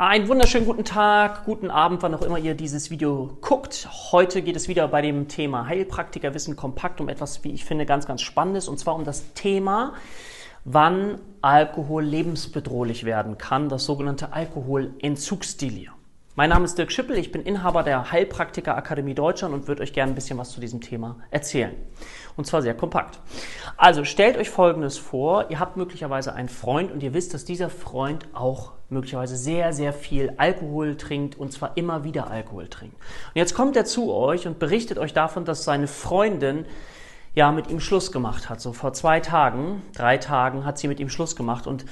Einen wunderschönen guten Tag, guten Abend, wann auch immer ihr dieses Video guckt. Heute geht es wieder bei dem Thema Heilpraktikerwissen kompakt um etwas, wie ich finde, ganz, ganz Spannendes. Und zwar um das Thema, wann Alkohol lebensbedrohlich werden kann, das sogenannte Alkoholentzugsdelir. Mein Name ist Dirk Schippel, ich bin Inhaber der Heilpraktiker Akademie Deutschland und würde euch gerne ein bisschen was zu diesem Thema erzählen. Und zwar sehr kompakt. Also stellt euch Folgendes vor, ihr habt möglicherweise einen Freund und ihr wisst, dass dieser Freund auch möglicherweise sehr, sehr viel Alkohol trinkt und zwar immer wieder Alkohol trinkt. Und jetzt kommt er zu euch und berichtet euch davon, dass seine Freundin ja mit ihm Schluss gemacht hat. So vor zwei Tagen, drei Tagen hat sie mit ihm Schluss gemacht und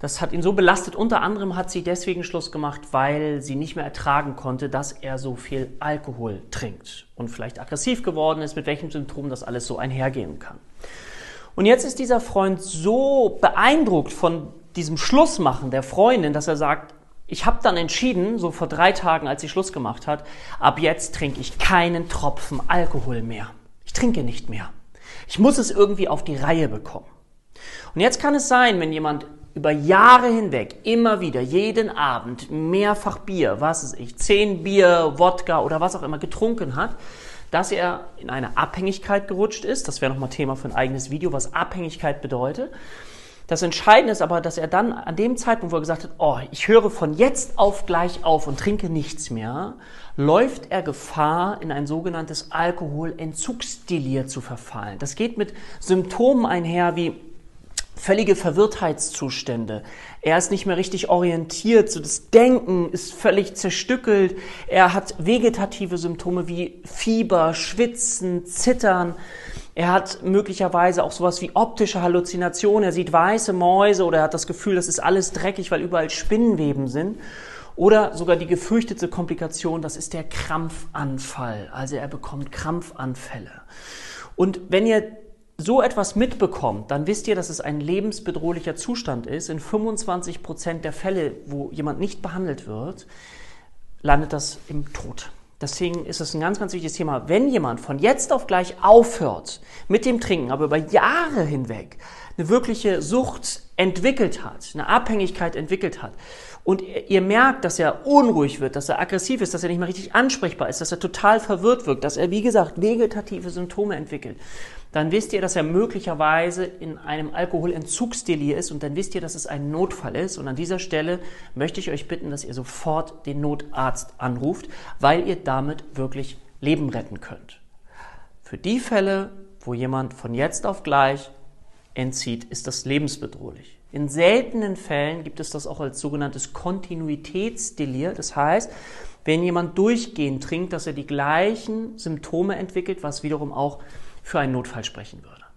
das hat ihn so belastet. Unter anderem hat sie deswegen Schluss gemacht, weil sie nicht mehr ertragen konnte, dass er so viel Alkohol trinkt und vielleicht aggressiv geworden ist, mit welchen Symptomen das alles so einhergehen kann. Und jetzt ist dieser Freund so beeindruckt von diesem Schlussmachen der Freundin, dass er sagt, ich habe dann entschieden, so vor drei Tagen, als sie Schluss gemacht hat, ab jetzt trinke ich keinen Tropfen Alkohol mehr. Ich trinke nicht mehr. Ich muss es irgendwie auf die Reihe bekommen. Und jetzt kann es sein, wenn jemand über Jahre hinweg immer wieder jeden Abend mehrfach Bier, was ist ich, zehn Bier, Wodka oder was auch immer getrunken hat, dass er in eine Abhängigkeit gerutscht ist. Das wäre nochmal Thema für ein eigenes Video, was Abhängigkeit bedeutet. Das Entscheidende ist aber, dass er dann an dem Zeitpunkt, wo er gesagt hat, oh, ich höre von jetzt auf gleich auf und trinke nichts mehr, läuft er Gefahr, in ein sogenanntes Alkoholentzugsdelir zu verfallen. Das geht mit Symptomen einher wie völlige Verwirrtheitszustände. Er ist nicht mehr richtig orientiert, so das Denken ist völlig zerstückelt. Er hat vegetative Symptome wie Fieber, Schwitzen, Zittern. Er hat möglicherweise auch sowas wie optische Halluzinationen. Er sieht weiße Mäuse oder er hat das Gefühl, das ist alles dreckig, weil überall Spinnenweben sind. Oder sogar die gefürchtete Komplikation, das ist der Krampfanfall. Also er bekommt Krampfanfälle. Und wenn ihr so etwas mitbekommt, dann wisst ihr, dass es ein lebensbedrohlicher Zustand ist. In 25 Prozent der Fälle, wo jemand nicht behandelt wird, landet das im Tod. Deswegen ist es ein ganz, ganz wichtiges Thema. Wenn jemand von jetzt auf gleich aufhört mit dem Trinken, aber über Jahre hinweg eine wirkliche Sucht entwickelt hat, eine Abhängigkeit entwickelt hat und ihr merkt, dass er unruhig wird, dass er aggressiv ist, dass er nicht mehr richtig ansprechbar ist, dass er total verwirrt wirkt, dass er, wie gesagt, vegetative Symptome entwickelt, dann wisst ihr, dass er möglicherweise in einem Alkoholentzugsdelir ist und dann wisst ihr, dass es ein Notfall ist. Und an dieser Stelle möchte ich euch bitten, dass ihr sofort den Notarzt anruft, weil ihr damit wirklich Leben retten könnt. Für die Fälle, wo jemand von jetzt auf gleich entzieht, ist das lebensbedrohlich. In seltenen Fällen gibt es das auch als sogenanntes Kontinuitätsdelir. Das heißt, wenn jemand durchgehend trinkt, dass er die gleichen Symptome entwickelt, was wiederum auch für einen Notfall sprechen würde.